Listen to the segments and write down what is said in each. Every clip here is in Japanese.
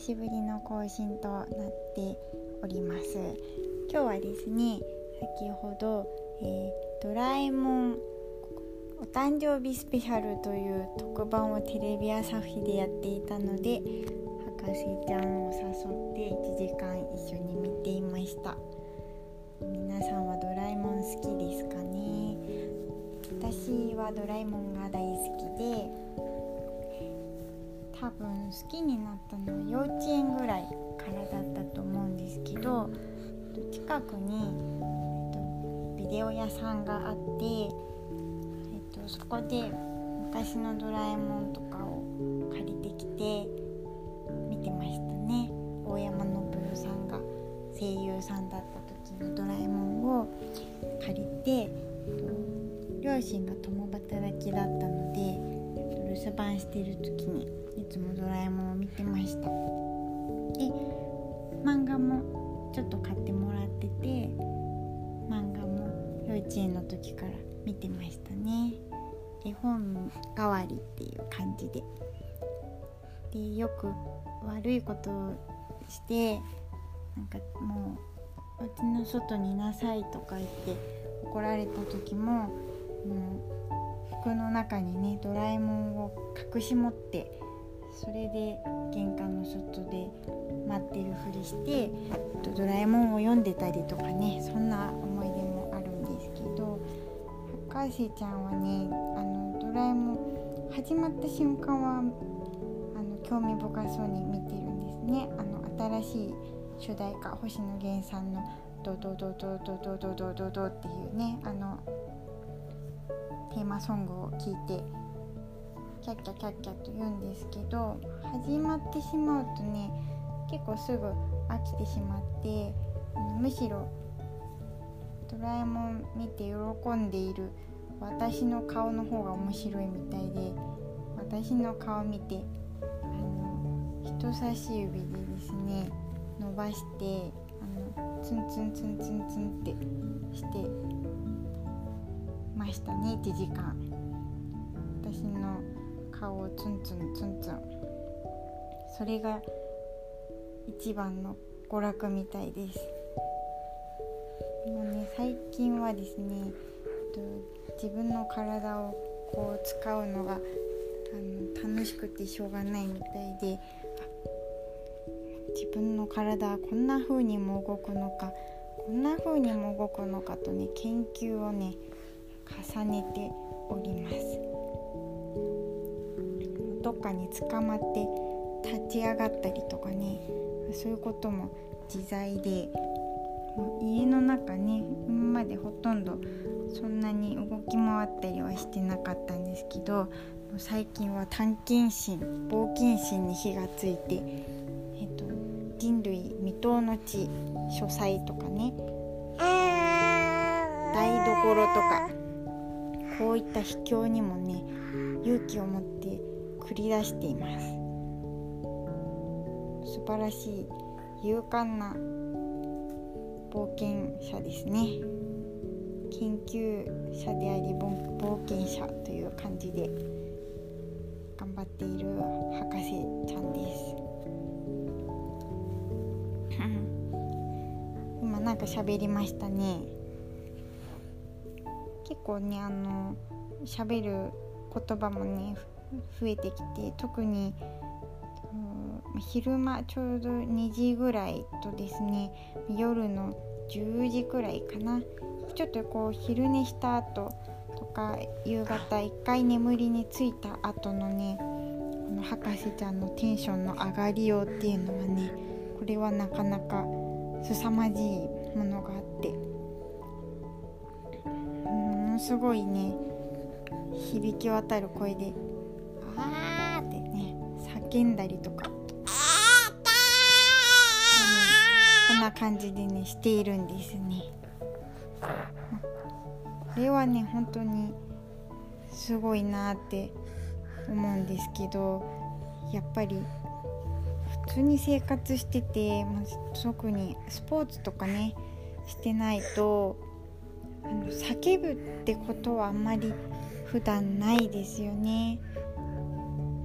しぶりの更新となっております。今日はですね先ほど、えー、ドラえもんお誕生日スペシャルという特番をテレビ朝日でやっていたので博士ちゃんを誘って1時間一緒に見ていました。皆さんはドラえもん好きですかね？私はドラえもんが大好きで多分好きになったのは幼稚園ぐらいからだったと思うんですけど近くに、えっと、ビデオ屋さんがあって、えっと、そこで昔のドラえもんとかを借りてきて見てましたね。大山信代さんが声優さんだった時のドラえもんを借りて両親が共働きだったので留守番してる時にいつもドラえもんを見てました。で漫画もちょっと買ってもらってて漫画も幼稚園の時から見てましたね。絵本代わりっていう感じで。でよく悪いことをしてなんかもううちの外にいなさいとか言って怒られた時ももう服の中にねドラえもんを隠し持ってそれで玄関の外で待ってるふりしてドラえもんを読んでたりとかねそんな思い出もあるんですけど博士ちゃんはねあのドラえもん始まった瞬間はあの興味深そうに見てるんですね。あの新しい主題歌星野源さんの「ドドドドドドドドドド」っていうねあのテーマソングを聴いてキャッキャキャッキャと言うんですけど始まってしまうとね結構すぐ飽きてしまってむしろドラえもん見て喜んでいる私の顔の方が面白いみたいで私の顔見てあの人差し指でですね伸ばしてあのツンツンツンツンツンってしてましたね1時間。私の顔をツンツンツンツン。それが一番の娯楽みたいです。もうね最近はですね自分の体をこう使うのがあの楽しくてしょうがないみたいで自分の体はこんな風にも動くのかこんな風にも動くのかとね研究をね重ねております。かに捕まって立ち上がったりとかねそういうことも自在で家の中ね今までほとんどそんなに動き回ったりはしてなかったんですけど最近は探検心冒険心に火がついて、えっと、人類未踏の地書斎とかね台所とかこういった秘境にもね勇気を持って繰り出しています。素晴らしい勇敢な冒険者ですね。研究者であり冒険者という感じで頑張っている博士ちゃんです。今なんか喋りましたね。結構ねあの喋る言葉もね増えてきて特に、昼間ちょうど2時ぐらいとですね夜の10時くらいかな。ちょっとこう昼寝した後とか夕方一回眠りについた後のねこの博士ちゃんのテンションの上がりようっていうのはねこれはなかなか凄まじいものがあって。ものすごいね響き渡る声で「あー」ってね叫んだりとかこんな感じでねしているんですね。これはね本当にすごいなって思うんですけどやっぱり普通に生活してて、まあ、特にスポーツとかねしてないとあの叫ぶってことはあんまり普段ないですよね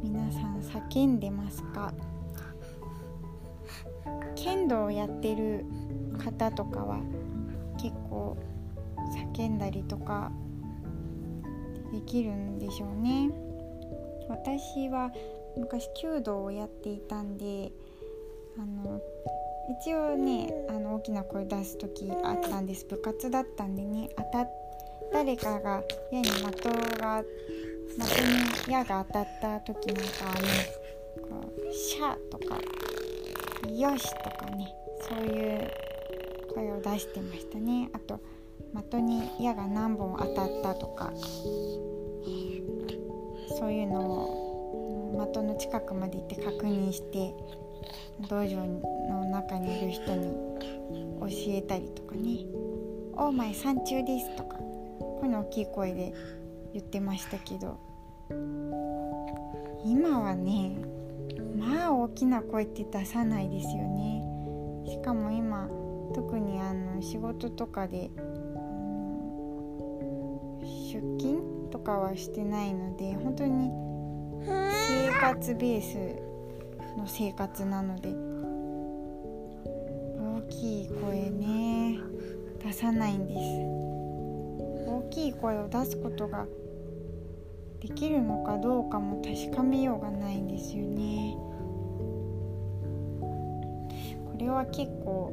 皆さん叫んでますか？剣道をやってる方とかは結構叫んだりとかできるんでしょうね。私は昔弓道をやっていたんであの一応ねあの大きな声出す時あったんです。部活だったんでね当た誰かが矢に的が的に矢が当たった時なんかはねこう「シャー」とか「よし」とかねそういう声を出してましたね。あと的に矢が何本当たったとかそういうのを的の近くまで行って確認して道場の中にいる人に教えたりとかね「オーマイ山中です」とかこういうの大きい声で言ってましたけど。今はねまあ大きな声って出さないですよね。しかも今特にあの仕事とかでうん出勤とかはしてないので本当に生活ベースの生活なので大きい声ね出さないんです。大きい声を出すことができるのかどうかも確かめようがないんですよね。これは結構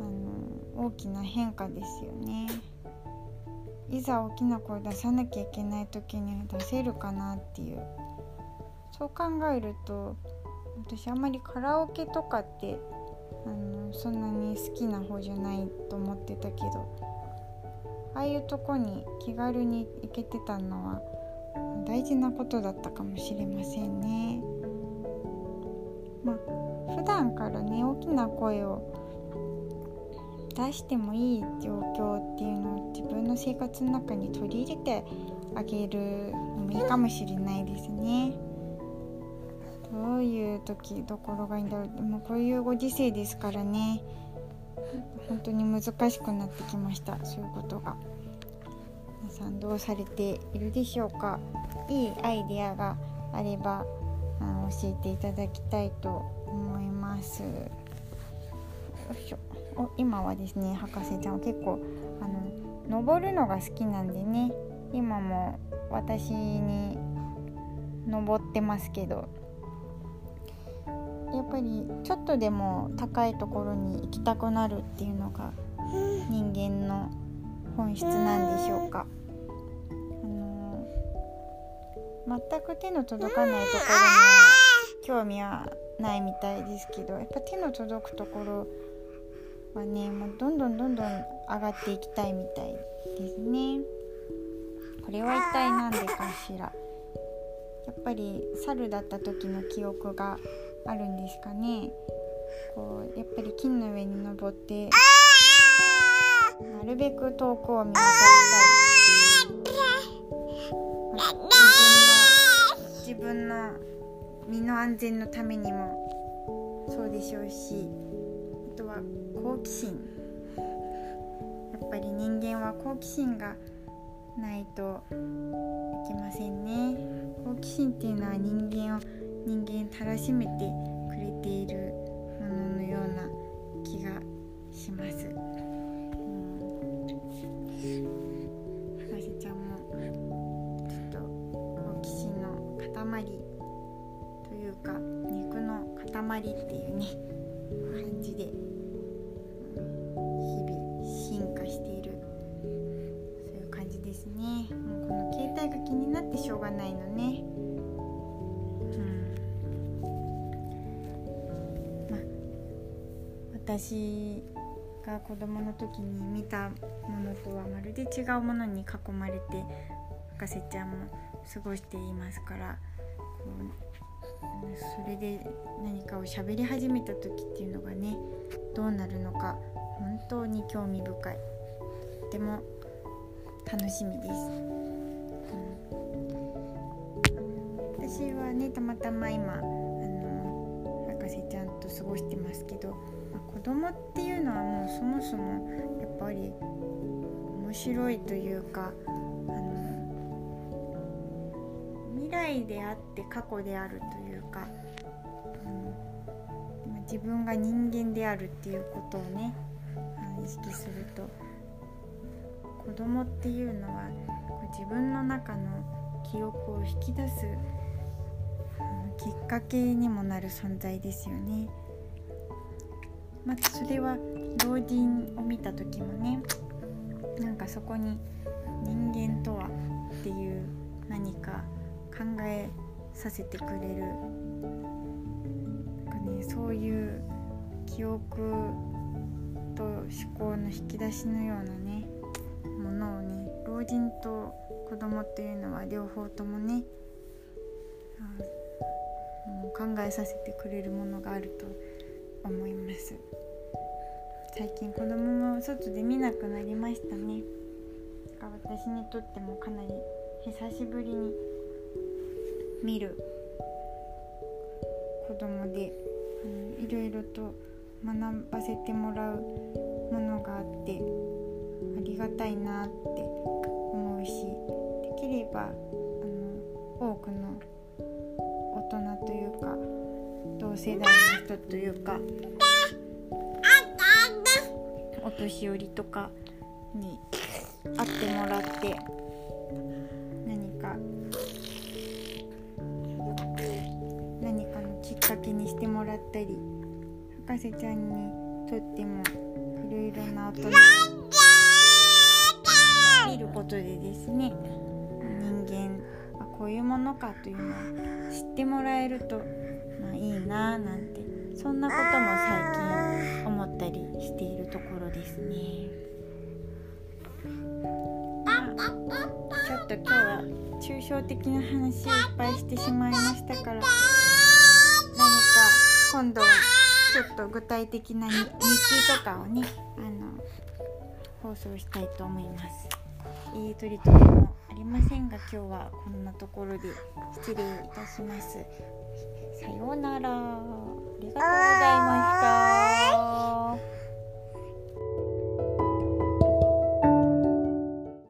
あの大きな変化ですよね。いざ大きな声出さなきゃいけない時には出せるかなっていう。そう考えると私あんまりカラオケとかってあのそんなに好きな方じゃないと思ってたけどああいうとこに気軽に行けてたのは大事なことだったかもしれませんね。まあ普段からね大きな声を出してもいい状況っていうのを自分の生活の中に取り入れてあげるのもいいかもしれないですね。どういう時どころがいいんだろうでもこういうご時世ですからね本当に難しくなってきましたそういうことが皆さんどうされているでしょうか？いいアイデアがあればあの教えていただきたいと思います。よいしょ。お今はですね博士ちゃんは結構あの登るのが好きなんでね。今も私に登ってますけど。やっぱりちょっとでも高いところに行きたくなるっていうのが人間の本質なんでしょうか。あの全く手の届かないところに興味はないみたいですけどやっぱ手の届くところはねもうどんどんどんどん上がっていきたいみたいですね。これは一体何でかしらやっぱり猿だった時の記憶があるんですかねこうやっぱり木の上に登ってなるべく遠くを見渡したい自分の身の安全のためにもそうでしょうしあとは好奇心やっぱり人間は好奇心がないといけませんね好奇心っていうのは人間を人間たらしめてくれているもののような気がします。塊というか肉の塊っていうね感じで日々進化しているそういう感じですね。もうこの携帯が気になってしょうがないのね。うん。まあ私が子供の時に見たものとはまるで違うものに囲まれて博士ちゃんも過ごしていますからそれで何かを喋り始めた時っていうのがねどうなるのか本当に興味深い。とても楽しみです、うん、私はねたまたま今あの博士ちゃんと過ごしてますけどま子供っていうのはもうそもそもやっぱり面白いというかあの未来であって過去であるというか、うん、自分が人間であるっていうことをね意識すると子供っていうのは自分の中の記憶を引き出すきっかけにもなる存在ですよね。またそれは老人を見た時もねなんかそこに人間とはっていう何か考えさせてくれる。なんか、ね、そういう記憶と思考の引き出しのようなねものをね老人と子供っていうのは両方ともねうん考えさせてくれるものがあると思います。最近子供も外で見なくなりましたね。私にとってもかなり久しぶりに見る。子供で、いろいろと学ばせてもらうものがあってありがたいなって思うしできればあの多くの大人というか同世代の人というかお年寄りとかに会ってもらってったり博士ちゃんにとってもいろいろな大人見ることでですね人間はこういうものかというのを知ってもらえると、まあ、いいななんてそんなことも最近思ったりしているところですね。ちょっと今日は抽象的な話をいっぱいしてしまいましたから今度はちょっと具体的な日記とかをねあの放送したいと思います。いい取り留めもありませんが今日はこんなところで失礼いたします。さようなら。ありがとうございました。